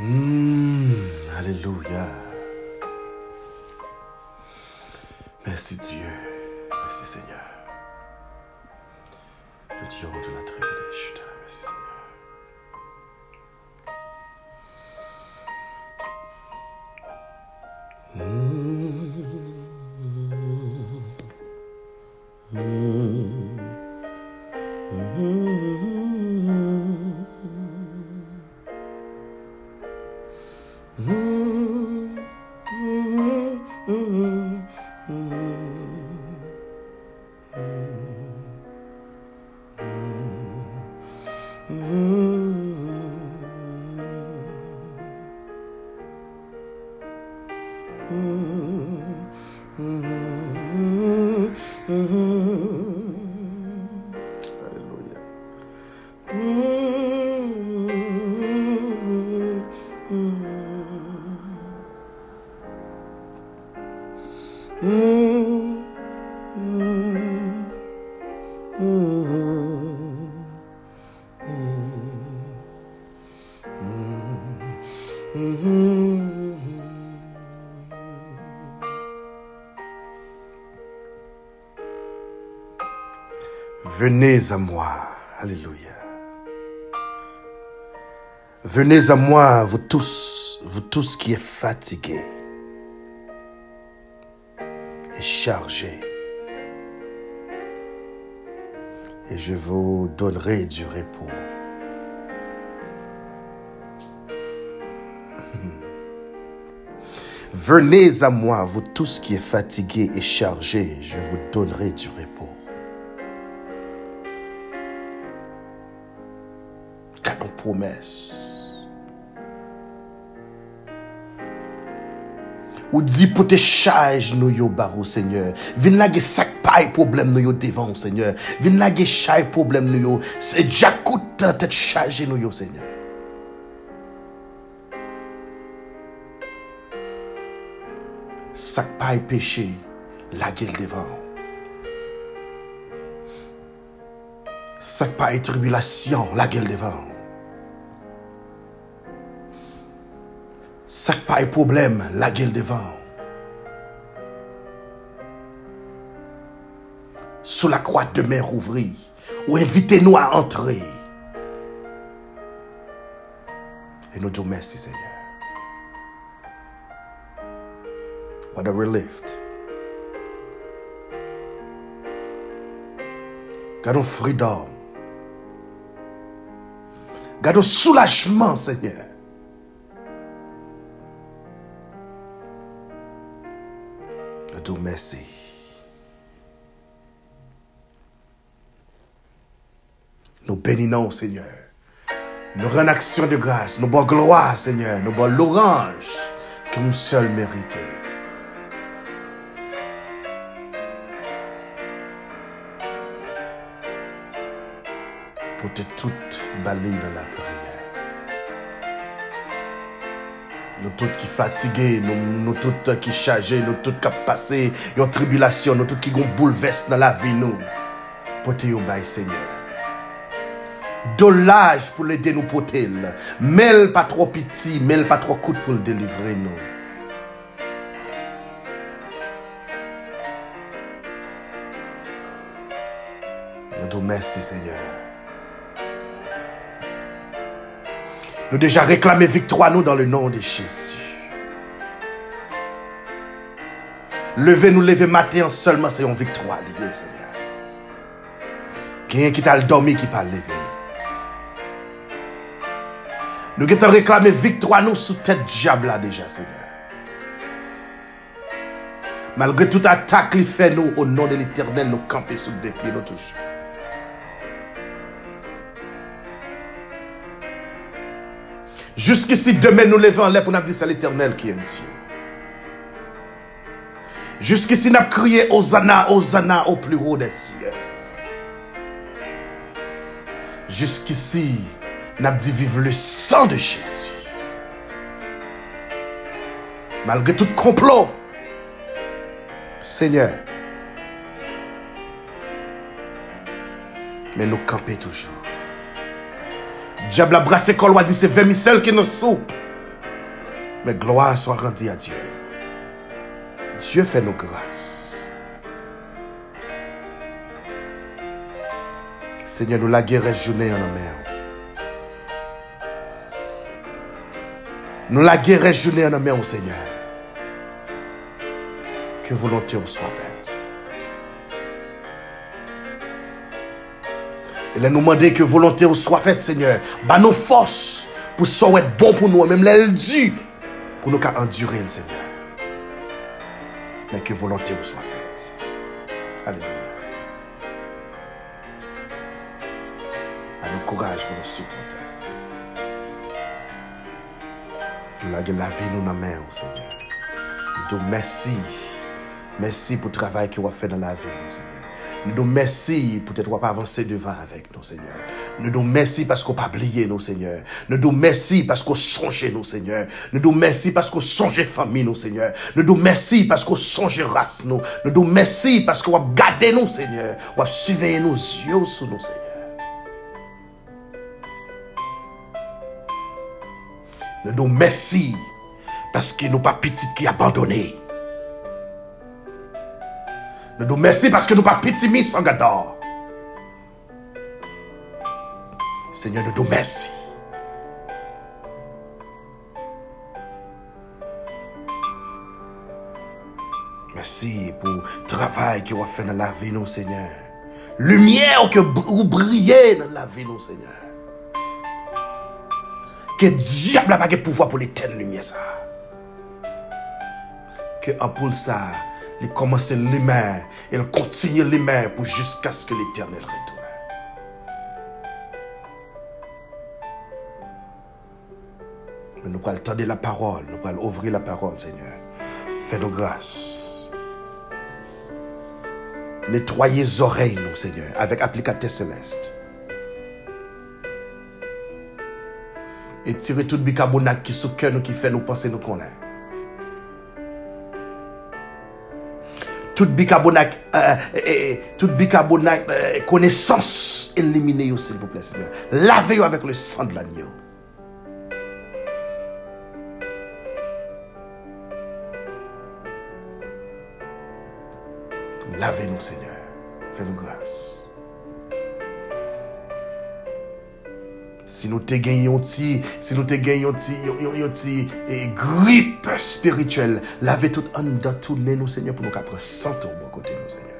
Hmm, alléluia. Merci Dieu. Merci Seigneur. Le Dieu de la tribu des Judas. Merci Seigneur. Venez à moi. Alléluia. Venez à moi, vous tous, vous tous qui êtes fatigués et chargés. Et je vous donnerai du repos. Venez à moi, vous tous qui êtes fatigués et chargés, je vous donnerai du repos. Car nos promesses. Ou dit pour te charge nous yo barou Seigneur. Vin la ge sak pay problème nous yo devant Seigneur. Vin la ge chay problème nous yo. C'est déjà coûte tête chargé nous yo Seigneur. Sak pay péché, la gueule devant. Sak pay tribulation, la Sak pay problème, la gueule devant. Sous la croix de mer ouvrie, ou invitez-nous à entrer. Et nous disons merci Seigneur. What a relief. Gardons freedom. Gardons soulagement, Seigneur. Merci. Nous bénissons, Seigneur. Nous rendons action de grâce. Nous bois gloire, Seigneur. Nous bois l'orange que nous seul mérité. Pour te tout balayer dans la prière. Nou tout ki fatige, nou, nou tout ki chaje, nou tout kap pase, yon tribulasyon, nou tout ki gon bouleves nan la vi nou. Pote yo bay, Seigneur. Dolaj pou lede nou potel. Mel pa tro piti, mel pa tro kout pou l delivre nou. Nou do mersi, Seigneur. Nous déjà réclamé victoire nous dans le nom de Jésus. Levez-nous, levez matin seulement c'est une victoire liée, Seigneur. Quelqu'un qui t'a dormi qui pas levé. Nous avons réclamé victoire nous sous tête diable là déjà, Seigneur. Malgré toute attaque qu'il fait nous, au nom de l'éternel, nous camper sous des pieds, nous toujours. Jusqu'ici, demain, nous levons l'air pour nous dire c'est l'éternel qui est Dieu. Jusqu'ici, nous avons crié Hosanna, Hosanna au plus haut des cieux. Jusqu'ici, nous avons dit vive le sang de Jésus. Malgré tout complot, Seigneur, mais nous camper toujours. Diable a brassé col, dit c'est vermicelle qui nous soupe. Mais gloire soit rendue à Dieu. Dieu fait nos grâces. Seigneur, nous la guerre journée en mer. Nous la guerre journée en mer, Seigneur. Que volonté soit faite. Et là, nous demander que volonté soit faite, Seigneur. Bah, nos forces pour ça être bon pour nous, même l'aile dû pour nous endurer, Seigneur. Mais que volonté soit faite. Alléluia. À nous courage pour nous supporter. Nous la vie nous dans Seigneur. Nous merci. Merci pour le travail que vous avez fait dans la vie, Seigneur. Nous nous merci pour être pas avancer devant avec nous, Seigneur. Nous nous merci parce qu'on pas oublié nous, Seigneur. Nous nous merci parce qu'on songe nous, Seigneur. Nous nous merci parce qu'on songe famille, nous, Seigneur. Nous nous merci parce qu'on songe race, nous. Nous nous merci parce qu'on a gardé nous, Seigneur. On a surveillé nos yeux sur nous, Seigneur. Nous nous merci parce que nous pas petit qui abandonné. Nous nous merci parce que nous pas petit mis en gador. Seigneur, nous nous merci. Merci pour le travail que vous fait dans la vie, nous, Seigneur. Lumière que vous brillez dans la vie, nous, Seigneur. Que diable n'a pas de pouvoir pour l'éternelle lumière, ça. Que pour ça, il commence l'aimer et il continue l'aimer pour jusqu'à ce que l'éternel retourne. Nous allons tendre la parole, nous allons ouvrir la parole, Seigneur. Fais-nous grâce. Nettoyez les oreilles, Seigneur, avec applicateur céleste. Et tirez tout le bicarbonate qui sous cœur nous, qui fait nous penser nous connaître. Tout bicarbonate, euh, tout bicarbonate euh, connaissance, éliminez-vous, s'il vous plaît, Seigneur. Lavez-vous avec le sang de l'agneau. Lavez-nous, Seigneur. Fais-nous grâce. Si nous te gagnons si nous te gagnons une grippe spirituelle, lavez tout en dedans, tournez nous, Seigneur, pour nous qu'après sentir au bon côté nous, Seigneur.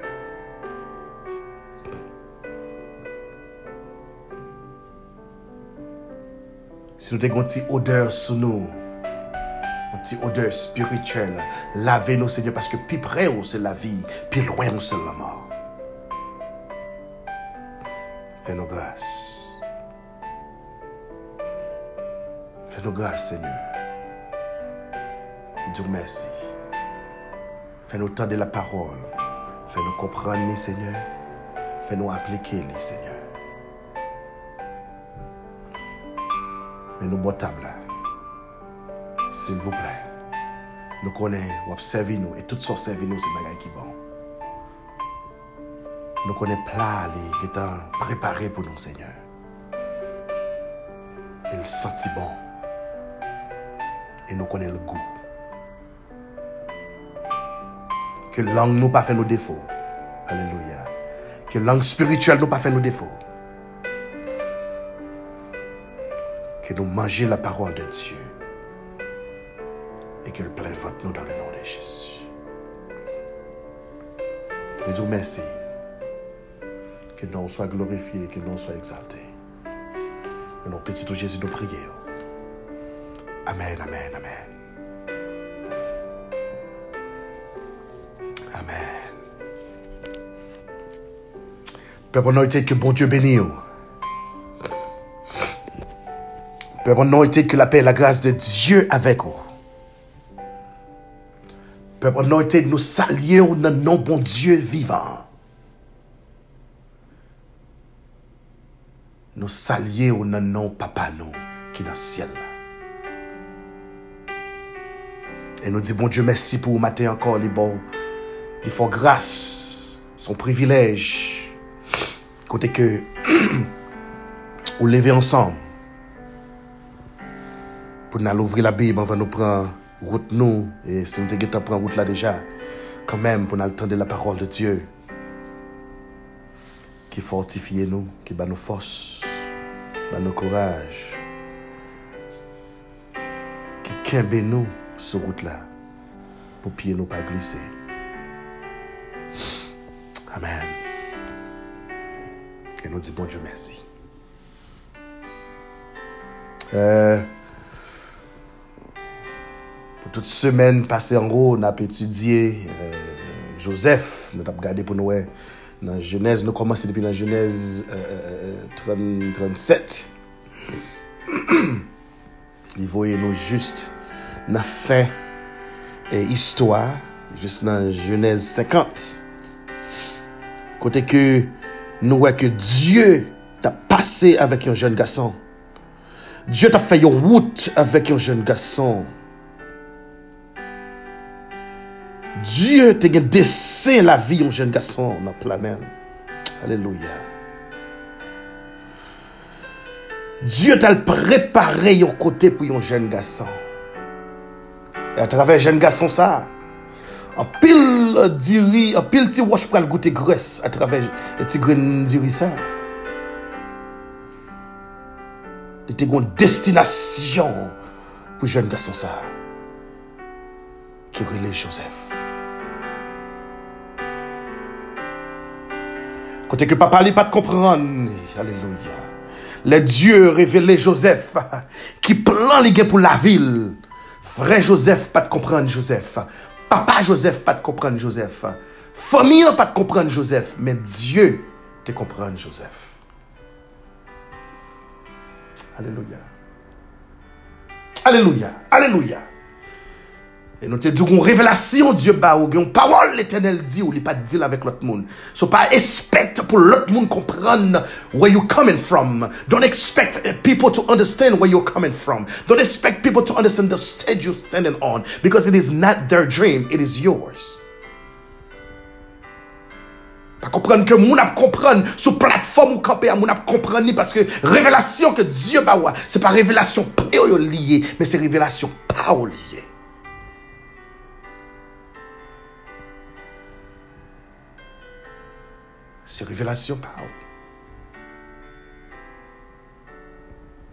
Si nous une odeur sous nous, une odeur spirituelle, lavez-nous, Seigneur, parce que plus près, c'est la vie, plus loin, c'est la mort. Fais-nous grâce. Fais-nous grâce, Seigneur. Dieu merci. Fais-nous tendre la parole. Fais-nous comprendre, Seigneur. Fais-nous appliquer, Seigneur. Mais nous bon table S'il vous plaît. Nous connaissons, observez nous et tout ce qui nous, c'est bagaille qui bon. Nous connaissons plat qui est préparé pour nous, Seigneur. Il sentit bon et nous connaissons le goût. Que langue nous pas fait nos défauts. Alléluia. Que langue spirituelle nous pas fait nos défauts. Que nous mangions la parole de Dieu. Et que le plaît vote nous dans le nom de Jésus. Nous disons merci. Que nous soit glorifié, que nous soit exalté. Nous, petit Jésus, nous prions. Amen, amen, amen. Amen. Père, été que bon Dieu bénisse. Père, été que la paix et la grâce de Dieu avec vous. Père, été nous saluer au nom bon Dieu vivant. Nous saluer au nom papa nous qui est dans le ciel. Et nous disons, bon Dieu, merci pour vous matin encore, les bons. Il faut grâce, son privilège. Côté que, vous lever ensemble. Pour nous ouvrir la Bible, on va nous prendre route nous, et si nous te prendre route là déjà, quand même, pour nous entendre la parole de Dieu, qui fortifie nous, qui bat nos forces, bat nos courage, qui kembe nous sur route là, pour pied nous pas glisser. Amen. Et nous disons bon Dieu merci. Euh, pour toute semaine passée en haut, on a étudié euh, Joseph. Nous avons regardé pour nous ouais, dans Genèse. Nous commençons depuis la Genèse euh, 30, 37. Il voyait nous juste la fin et histoire, juste dans Genèse 50. Côté que nous voyons que Dieu t'a passé avec un jeune garçon. Dieu t'a fait une route avec un jeune garçon. Dieu t'a dessin la vie un jeune garçon dans la mer. Alléluia. Dieu t'a préparé un côté pour un jeune a travè jen gason sa. An pil euh, diri, an pil ti wosh pral goute gres a travè ti gren diri sa. E te gon destinasyon pou jen gason sa. Ki rele Joseph. Kote ke papa li pat kompran. Aleluya. Le Diyo revele Joseph. Ki plan li gen pou la vil. Frère Joseph, pas de comprendre Joseph. Papa Joseph, pas de comprendre Joseph. Famille, pas de comprendre Joseph. Mais Dieu te comprend Joseph. Alléluia. Alléluia. Alléluia. Et nous te disons révélation Dieu ba ou une parole l'éternel dit ou il pas dire avec l'autre monde. So pas expect pour l'autre monde comprendre where you coming from. Don't expect people to understand where you're coming from. Don't expect people to understand the stage you're standing on because it is not their dream, it is yours. Pas comprendre que moun ap comprendre sous plateforme ou campé moun ap comprendre ni parce que révélation que Dieu ba c'est pas révélation liée, mais c'est révélation pas liée. C'est révélation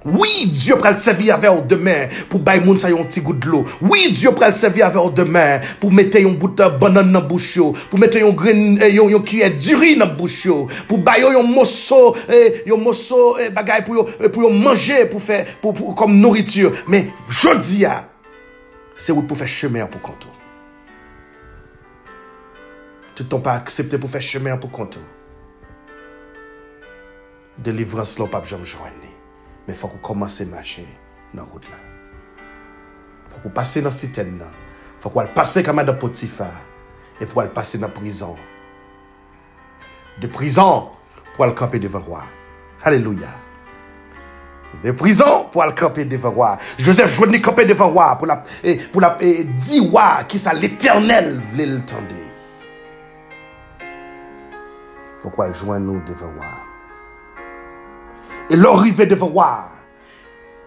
Oui, Dieu prend le servir avec demain pour bailler moun sa yon petit goût de l'eau. Oui, Dieu prend le servir avec demain pour mettre un bout de banane dans bouche pour mettre un grain yon yon cuillère du riz dans bouche pour bailler un morceau un morceau bagay pour pour manger pour faire pour, comme nourriture. Mais jodi a c'est pour faire chemin pour compte. Tu t'ont pas accepté pour faire chemin pour compte délivrance là pas jamais joindre mais faut qu'on commence à marcher dans la route là. Faut qu'on passe dans la citerne là. Faut qu'on passe comme dans Potiphar et pour aller passer dans la prison. De prison pour aller camper devant roi. Alléluia. De prison pour aller camper devant roi. Joseph journée camper devant roi pour la pour la et dit roi qui ça l'éternel voulait le tendre. Faut qu'on joigne nous devant roi et l'arrivée devant voir.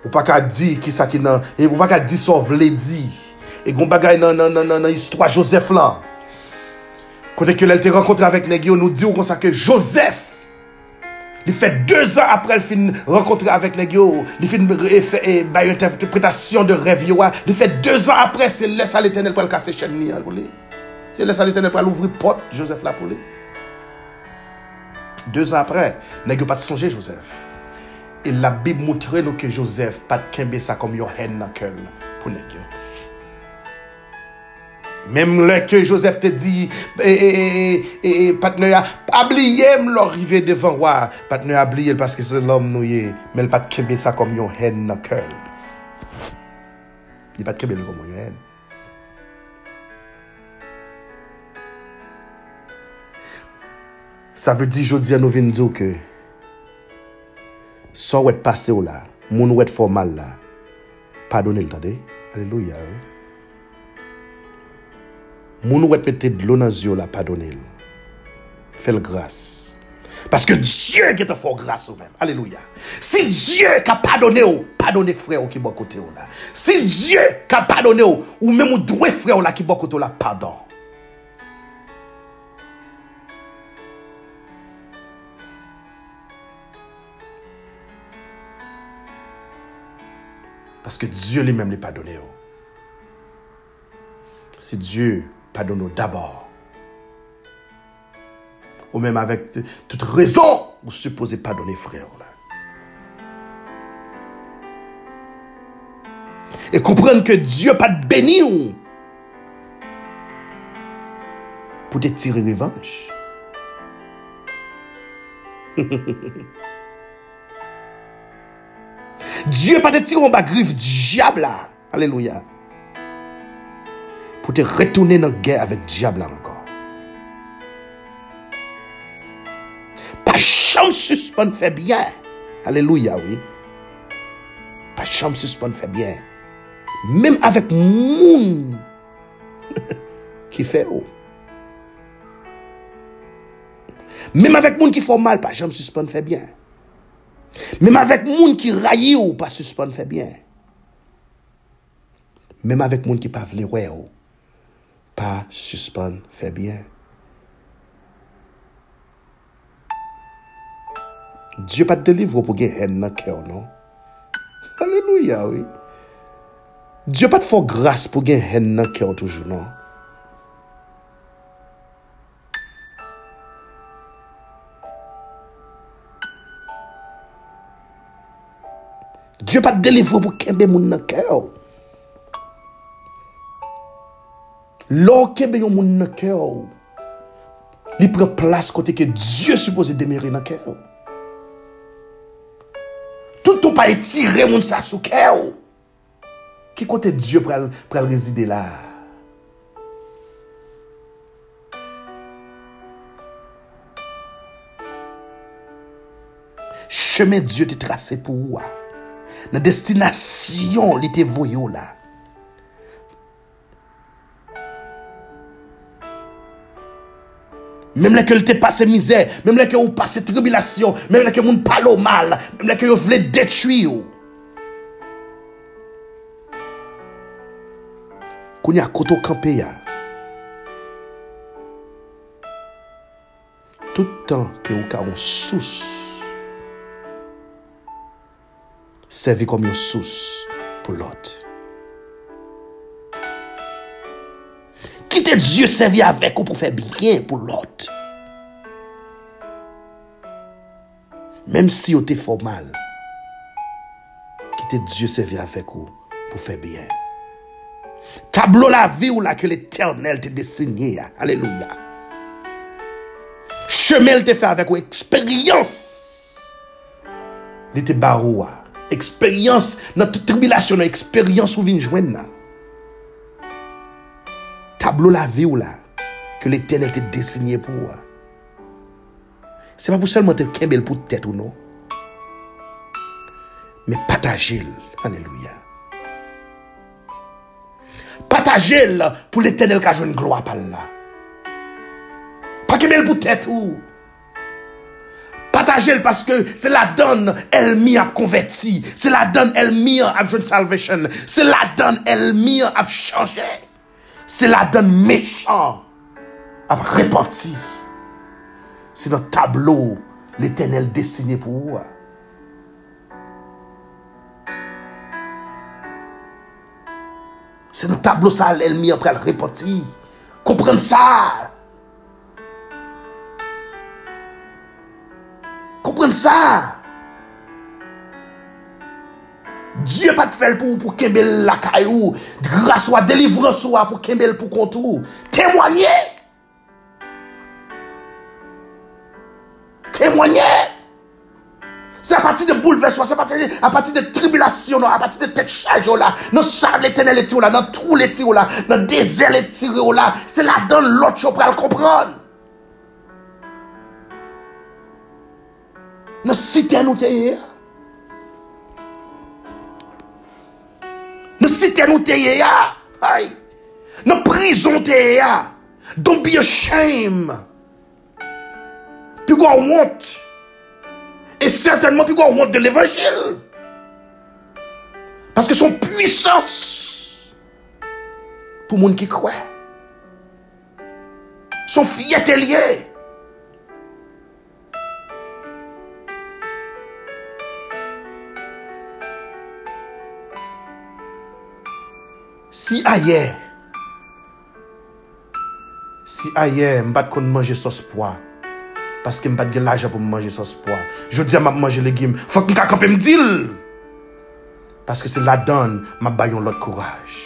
Ou pas qu'à dire qui ça qui nan, et ou pas qu'à dire ça vle dit. Et gon bagay nan nan nan nan histoire Joseph là. Quand elle te rencontré avec Negio, nous dit ça que Joseph il fait deux ans après le fin rencontré avec Negio, il fait une interprétation de rêve Il fait deux ans après, c'est laisse à l'éternel pour le casser chaîne C'est laisse à l'éternel pour l'ouvrir porte Joseph là pour. Deux ans après, Negio pas songer Joseph. E la bib moutre nou ke Josef pat kembe sa kom yon hen nan kel pou neg yo. Mem lè ke Joseph te di, e, e, e, e, patne a, abliye m lò rive devan wè, patne a abliye l paske se lòm nou ye, men l pat kebe sa kom yon hen nan kèl. Di pat kebe l kom yon hen. Sa vè di jodi an nou vin djou ke, so wet pase ou la, moun wet formal la, padone l tade, aleluya we. Moun wet mette dlou nan zyo la, padone l. Fel grase. Paske Diyo ge te fò grase ou men, aleluya. Si Diyo ka padone ou, padone fre ou ki bo kote ou la. Si Diyo ka padone ou, ou men mou dwe fre ou la ki bo kote ou la, padon. Parce que Dieu lui-même l'a pardonné. Si Dieu pardonne d'abord, ou même avec toute raison, vous supposez pardonner frère. Et comprendre que Dieu pas de béni pour te tirer revanche. Dieu pas te tirer en bas griffe diable. Alléluia. Pour te retourner dans la guerre avec diable encore. chambre suspend fait bien. Alléluia, oui. Pas chambre suspend fait bien. Même avec moun qui fait haut. Même avec moun qui fait mal, pas chambre suspend fait bien. Mem avèk moun ki rayi ou pa suspon fè byen. Mem avèk moun ki pa vle wè ou, pa suspon fè byen. Diyo pa te delivre pou gen hen nan kèw, non? Aleluya, oui. Diyo pa te fò grâs pou gen hen nan kèw toujou, non? Diyo pa delivre pou kembe moun nan kèw. Lò kembe yon moun nan kèw, li pre plas kote ke Diyo suppose demere nan kèw. Toutou pa etire moun sa sou kèw. Ki kote Diyo pral, pral rezide la? Cheme Diyo te trase pou wak. A. Na destinasyon li te voyo la. Même là que te passe misère, même là que vous passe tribulation, même là que vous parle mal, même là que vous voulez détruire. Quand y a koto campé Tout temps que vous avez une servi kom yon sous pou lot. Kite Diyo servi avek ou pou fè byen pou lot. Mem si yo te fò mal, kite Diyo servi avek ou pou fè byen. Tablo la vi ou la ke l'Eternel te desenye ya. Aleluya. Chemel te fè avek ou eksperyans li te barou wa. eksperyans, nan tout tribilasyon, nan eksperyans ou vin jwen nan. Tablo la vi ou la, ke l'Eternel te desinye pou ou non. a. Se pa pou selman te kembel pou tèt ou nou. Men patajel, anelouya. Patajel pou l'Eternel ka jwen gloa pal la. Pa kembel pou tèt ou ou. Parce que c'est la donne, elle m'y a converti. C'est la donne, elle m'y a une salvation. C'est la donne, elle m'y a changé c'est la donne méchant à repenti. C'est notre tableau, l'éternel dessiné pour vous. C'est notre tableau ça, elle après le repenti. Comprenez ça. Ça. Dieu pas te fait pour pour kembel la caillou, grâce soit délivrance soit pour kembel pour contour. Témoigner. Témoigner. C'est à partir de bouleversement, c'est à partir de, à partir de tribulation, à partir de tête charge là, dans ça l'éternel est là, dans tout les là, dans désert les là, c'est là dans l'autre pour le comprendre. Cité nous hier. Nous cité nous ya. Aïe. Nous prison ya. Don't be ashamed. plus grand honte. Et certainement plus grand honte de l'évangile. Parce que son puissance, pour monde qui croit, son fierté liée. Si aye, si aye mbat kon manje sos pwa, paske mbat gen laja pou manje sos pwa, jodi a map manje legim, fok mka kapem dil, paske se la dan map bayon lot kouraj.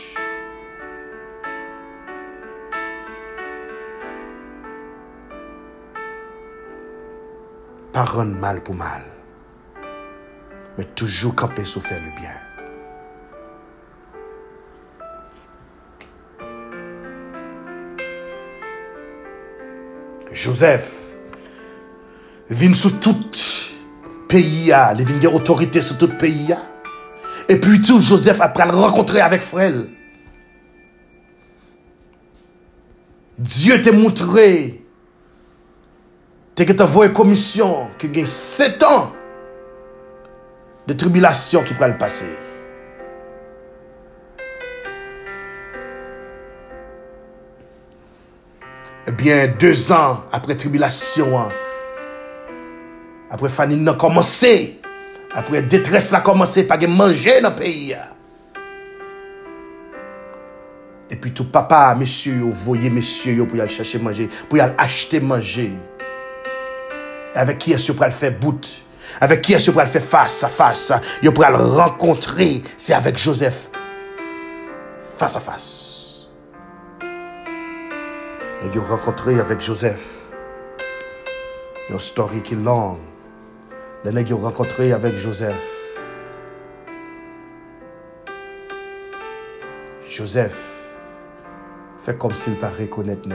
Paron mal pou mal, me toujou kapè sou fè le byen. Joseph vient sous tout pays, il vient des autorité sur tout pays. Et puis tout, Joseph après le rencontrer avec Frère. Dieu t'a montré, t'a envoyé commission, qui a 7 ans de tribulation qui pourrait le Eh bien, deux ans après tribulation, hein, après famine a commencé, après détresse a commencé, pas de manger dans le pays. Et puis tout papa, monsieur, vous voyez monsieur pour aller chercher manger, pour aller acheter manger. Avec qui est-ce pour aller faire bout? Avec qui est-ce pour aller faire face à face? Vous pour aller rencontrer, c'est avec Joseph. Face à face. Et ils rencontré avec Joseph. Une story qui est longue. Ont rencontré avec Joseph. Joseph fait comme s'il pas reconnaître.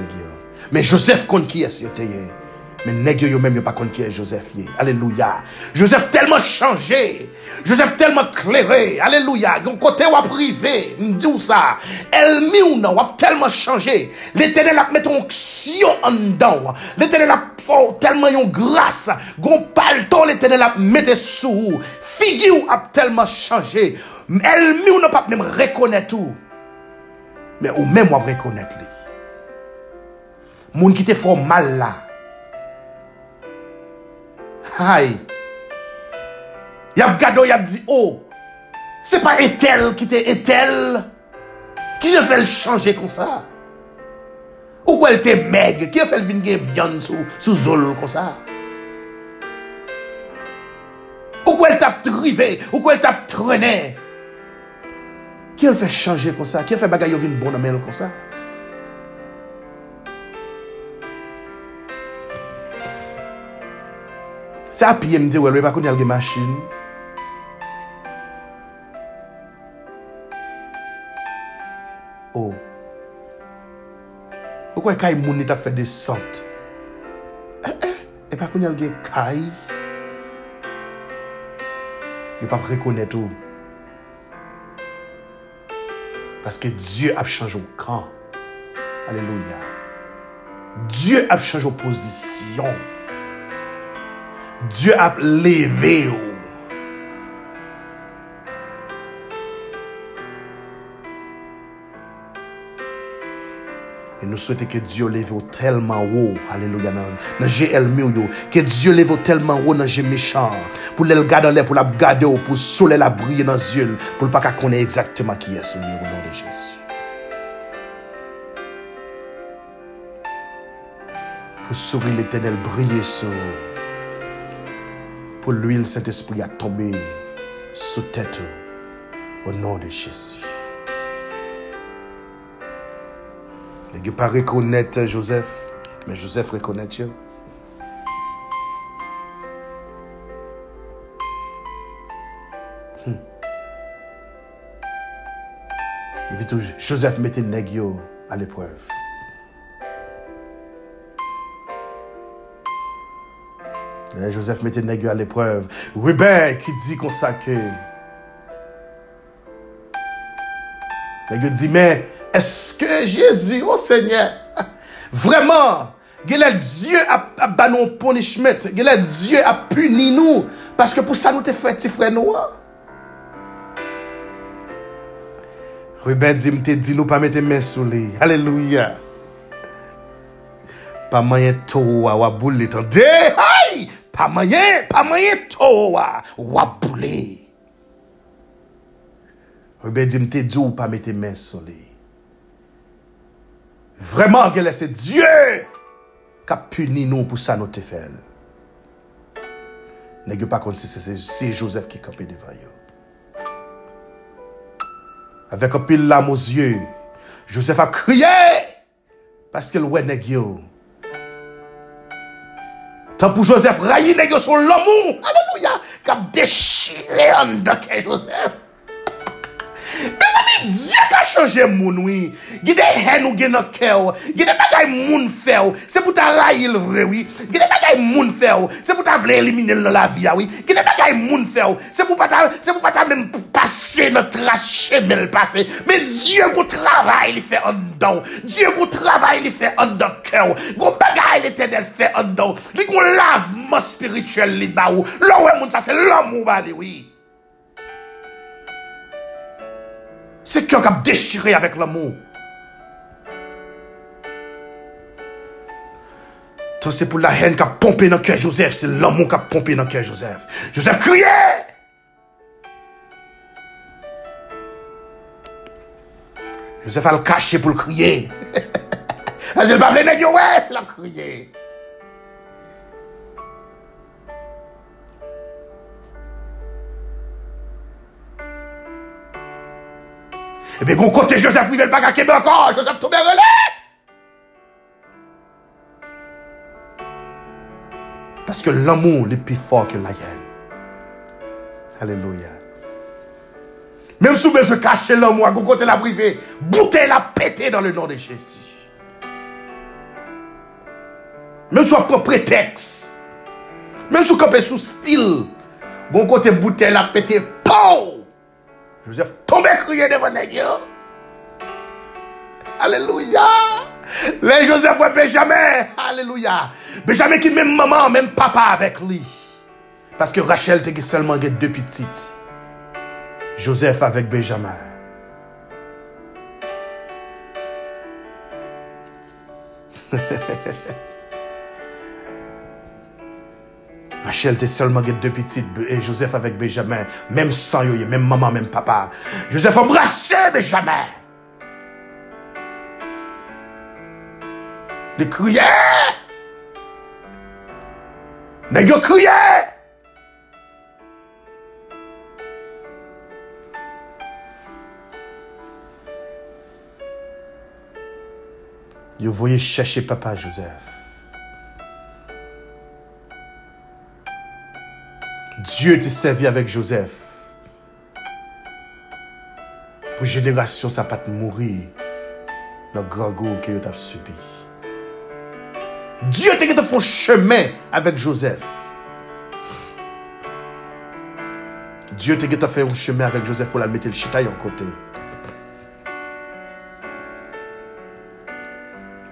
Mais Joseph compte qui est-ce mais nèg yo même yo pas qui est Joseph Alléluia. Joseph tellement changé. Joseph tellement clairé. Alléluia. Gon côté ou privé, m'dou ça. El mi ou non, a tellement changé. L'Éternel a mis ton onction en dedans. L'Éternel a fait tellement yon grâce. Gon palto l'Éternel a mis sous. Figure a tellement changé. El mi ou non pas même reconnaître tout. Mais ou même ou reconnaître lui. Moun qui te font mal là. Hay. Yap gado, yap di, oh, se pa etel ki te etel, ki je fel chanje kon sa. Ou kwen te meg, ki je fel vin gen vyan sou, sou zol kon sa. Ou kwen tap trive, ou kwen tap trene. Ki je fel chanje kon sa, ki je fel bagay yo vin bon amel kon sa. Se apiye mdi wèl wè pa koun yal gen masjin. Ou. Oh. Ou kwen kay mouni ta fè desant. E eh, eh, eh, pa koun yal gen kay. Yo pa prekonet ou. Paske Diyo ap chanj ou kan. Aleluya. Diyo ap chanj ou pozisyon. Diyo ap leve ou. E nou souwete ke Diyo leve ou telman ou, aleluya nan, nan je elmi ou yo, ke Diyo leve ou telman ou nan je mechan, pou lèl gade lè, pou lèl gade ou, pou sou lèl ap brye nan zyul, pou l pa ka konen ekzaktman ki yasou ye ou nan de Jésus. Pou souri l'Etenel brye sou ou, pour l'huile Saint-Esprit a tombé sous tête au nom de Jésus. Ne pas reconnaître Joseph, mais Joseph reconnaît Dieu. Et puis tout, Joseph mettait Negio à l'épreuve. Eh, Joseph mette negyo al epreuve. Ruben ki di konsake. Negyo di men, eske Jezu, o oh Seigneur, vreman, gele Diyo ap banon ponishmet, gele Diyo ap puni nou, paske pou sa nou te fè ti fre nou an. Ruben di mte di nou pa mette men sou li. Aleluya. Pa mayen tou wawaboul li tan dey. Ha! pa mayen, pa mayen to wa, wap boule. Rebe di mte di ou pa mette men soli. Vreman ke lese Diyo ka puni nou pou sa nou te fel. Negyo pa kon se se se Joseph ki kapi devan yo. Avek apil lam o zye, Joseph a kriye paske lwe negyo. Tan pou Joseph rayi sou lomou, aleluya, kap deshire an doke Joseph. Bez ami, Diyo ta chanje moun wè. Gide hen ou gen nan kè ou. Gide bagay moun fè ou. Se pou ta ray il vre wè. Gide bagay moun fè ou. Se pou ta vle elimine l nan la via wè. Gide bagay moun fè ou. Se pou pa ta, se pou pa ta mèm pou pase nan tras chemel pase. Men Diyo kou travay li fè an dan. Diyo kou travay li fè an dan kè ou. Kou bagay li tenel fè an dan. Li kou lavman spirituel li ba ou. Lò wè moun sa se lò moun ba li wè. Se kyo kap deshire avèk l'amou. To se pou la hen kap pompe nan kè Joseph. Se l'amou kap pompe nan kè Joseph. Joseph kriye! Joseph al kache pou l'kriye. A zil bavle negyo wè, se la kriye. Ebe kon kote Joseph wivel pa kakebe akon, Joseph toube relè. Paske l'amou li pi fò ke la yen. Aleluya. Mem sou bezwe kache l'amou a kon kote la brive, boute la pete dan le nan de Jezi. Mem sou apre preteks. Mem sou kope sou stil, kon kote boute la pete, pou! Joseph tombe kriye devan negyo. Aleluya. Le Joseph wè Benjamin. Aleluya. Benjamin ki mèm maman, mèm papa avèk li. Paske Rachel teke selman gen dè pitit. Joseph avèk Benjamin. Rachel te selman get de pitit, et Joseph avek Benjamin, menm san yoye, menm maman, menm papa. Joseph embrase Benjamin. Li kriye. Negyo kriye. Yo voye chèche papa Joseph. Dieu te servi avec Joseph. Pour génération, ça pas mourir. Le grand goût que tu as subi. Dieu te fait un chemin avec Joseph. Dieu te fait un chemin avec Joseph pour la mettre le chitaille en côté.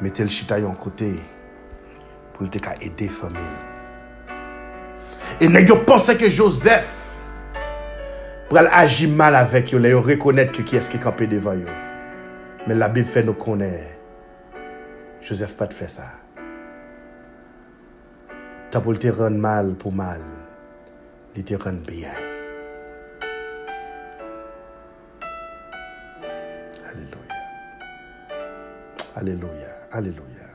Mettez le chitaille en côté pour te aider la famille. Et pensé que Joseph pour agir mal avec eux, yo reconnaître qui est-ce qui campé devant eux. Mais la Bible fait nous connaître. Joseph pas de faire ça. T'as pour te rendre mal pour mal, il te rend bien. Alléluia. Alléluia. Alléluia.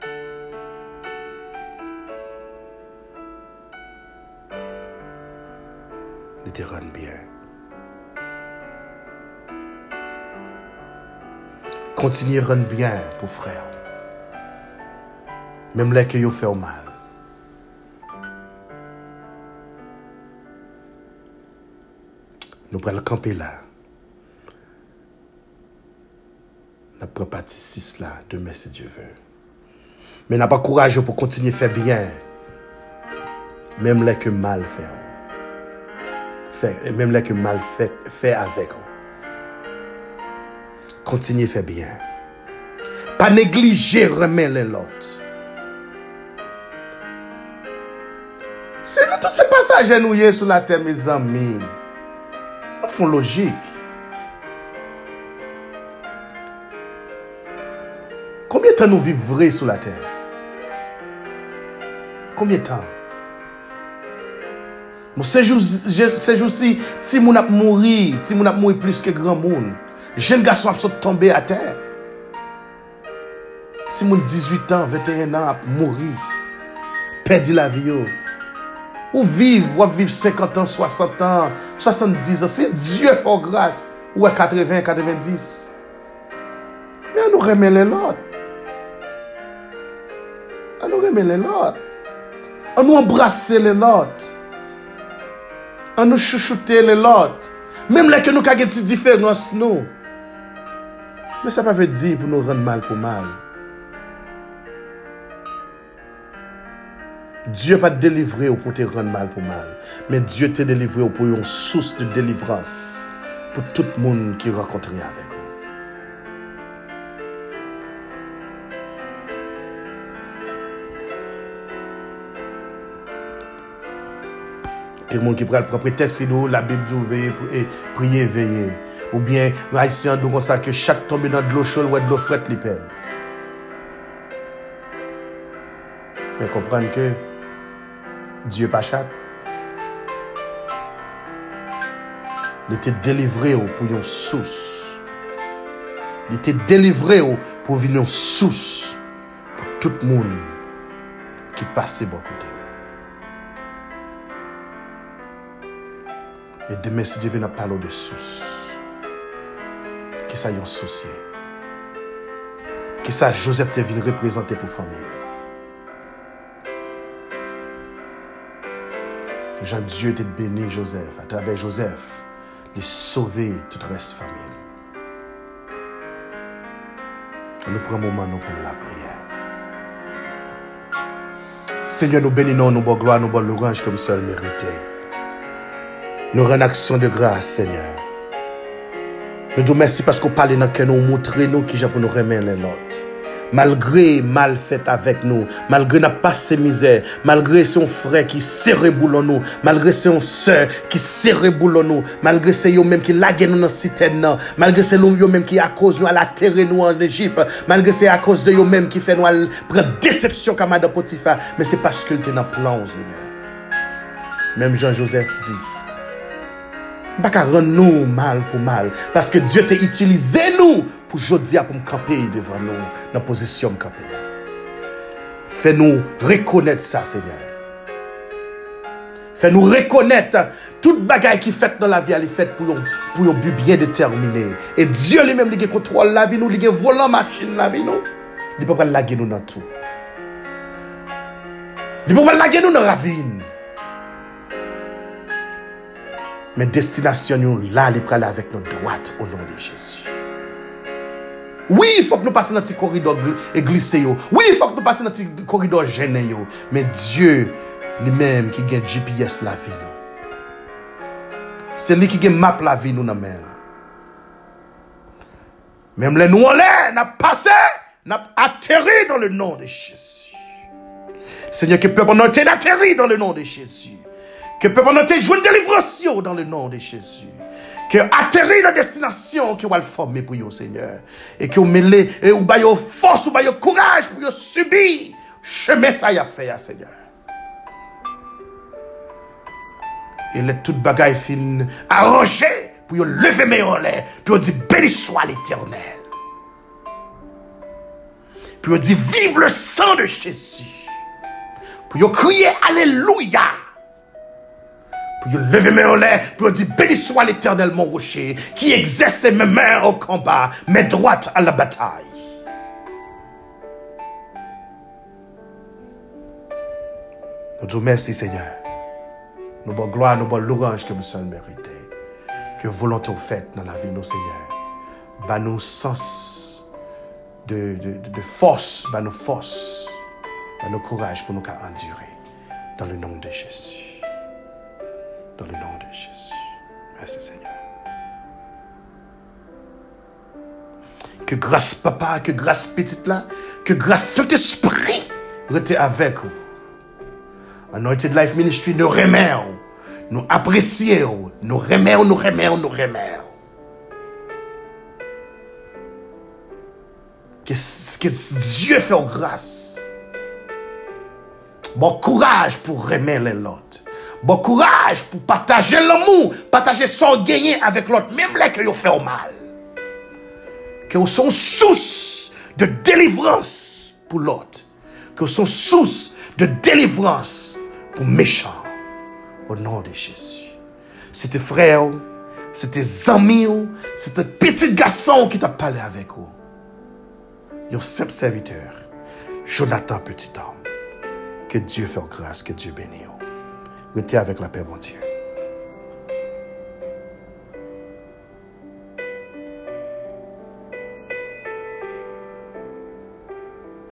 Il te bien. Continuez à rendre bien pour frère. Même là que vous fait mal. Nous prenons camper là. Nous prenons partie 6 là, demain si Dieu veut. Mais n'a pas courage pour continuer à faire bien. Même là que mal fait et même les que mal fait, fait avec. Continuez à faire bien. Pas négliger, remettre les autres. C'est nous tous ces passages nous sur la terre, mes amis. Nous font logique. Combien de temps nous vivrons sur la terre? Combien de temps? Mou sejousi, ti moun ap mouri, ti moun ap mouri plus ke gran moun. Jen gason ap sot tombe a ter. Ti moun 18 an, 21 an ap mouri. Perdi la vi yo. Ou viv, wap viv 50 an, 60 an, 70 an. Se Diyo fò grâs, ou e 80, 90. Men an nou remen lè lot. An nou remè lè lot. An nou embrase lè lot. an nou chouchoute le lot, mèm lè ke nou kage ti diferans nou. Mè sa pa ve di pou nou rende mal pou mal. Diyo pa delivre ou pou te rende mal pou mal, mè Diyo te delivre ou pou yon sous de delivrans pou tout moun ki rakontre avèk. Ke moun ki pral propre tekst idou, la bib djou veye, e, priye veye. Ou bien, raisyen dou konsa ke chak tombe nan dlo chol wè dlo fret li pel. Mè kompran ke, Diyo pa chak. Li te delivre ou pou yon sous. Li te delivre ou pou vin yon sous. Pou tout moun ki pase bo kote. Et demain, si Dieu vient parler de sous, qui ça y un souci? Qui ça Joseph te venu représenter pour famille? Jean-Dieu te béni Joseph. À travers Joseph, il sauver toute reste famille. Nous prenons un moment nous pour la prière. Seigneur, nous bénissons, nous bonne gloire, nous bonne louange comme seul mérité. Nou ren aksyon de grase, Seigneur. Nou dou mersi paskou pale nan ken nou moutre nou ki japon nou remen le not. Malgre mal fèt avèk nou, malgre na pas se mizè, malgre se yon frè ki sere boulon nou, malgre se yon sè ki sere boulon nou, malgre se yon mèm ki lage nou nan siten nan, malgre se yon mèm ki akos nou ala terre nou an Egypt, malgre se akos de yon mèm ki fè nou al pren decepsyon kama da potifa, men se paskul te nan plan, Seigneur. Mèm Jean-Joseph di, pas rendre nous mal pour mal. Parce que Dieu t'a utilisé nous pour pour me camper devant nous, dans la position camper. Fais-nous reconnaître ça, Seigneur. Fais-nous reconnaître toute bagaille qui fait dans la vie, elle est faite pour un, pour but bien déterminé. Et Dieu lui-même, il contrôle la vie, nous, il volant machine la vie, nous. Il peut pas laguer nous dans tout. Il peut pas laguer nous dans la ravine. Mais destination nous là, il aller avec nos droites au nom de Jésus. Oui, il faut que nous passions dans petit corridor et glisser. Oui, il faut que nous passions dans petit corridor gêné. Mais Dieu, lui-même qui gagne GPS la vie C'est lui qui gagne map la vie nous dans Même les nous en l'air, n'a passé, n'a atterri dans le nom de Jésus. Seigneur, que peuple nous atterri dans le nom de Jésus. Que peuple notre jouer une délivrance dans le nom de Jésus. Que atterrir la destination que va former pour vous, Seigneur. Et que vous mêlez, et vous baillez force, vous baillez courage pour vous subir. Chemin ça y a fait, Seigneur. Et les toutes bagailles fin arrangées pour vous lever mes en l'air. Puis vous dire béni soit l'éternel. Puis vous dire vive le sang de Jésus. Puis vous crier Alléluia pour lever mes l'air, pour dire béni soit l'éternel mon rocher, qui exerce mes mains au combat, mes droites à la bataille. Nous te merci Seigneur. Nous bonne gloire, nous bonne louange que nous sommes mérités. Que volonté faite dans la vie nos Seigneur. Bah nous sens de, de, de force, bah nous force, bah nous courage pour nous endurer. Dans le nom de Jésus dans le nom de Jésus. Merci Seigneur. Que grâce papa, que grâce petite là, que grâce Saint-Esprit rete avec vous. Anointed Life Ministry nous remet, nous apprécions, nous remet, nous remet, nous remet. Que, que Dieu fait grâce. Bon courage pour remettre les autres. Bon courage pour partager l'amour, partager son gagné avec l'autre, même là que vous fait mal. Que vous sont source de délivrance pour l'autre. Que vous sont source de délivrance pour méchant. Au nom de Jésus. C'était frère, c'était amis, c'était petit garçon qui t'a parlé avec vous. Un simple serviteur, Jonathan Petit Homme. Que Dieu fasse grâce, que Dieu bénisse. Restez avec la paix, mon Dieu.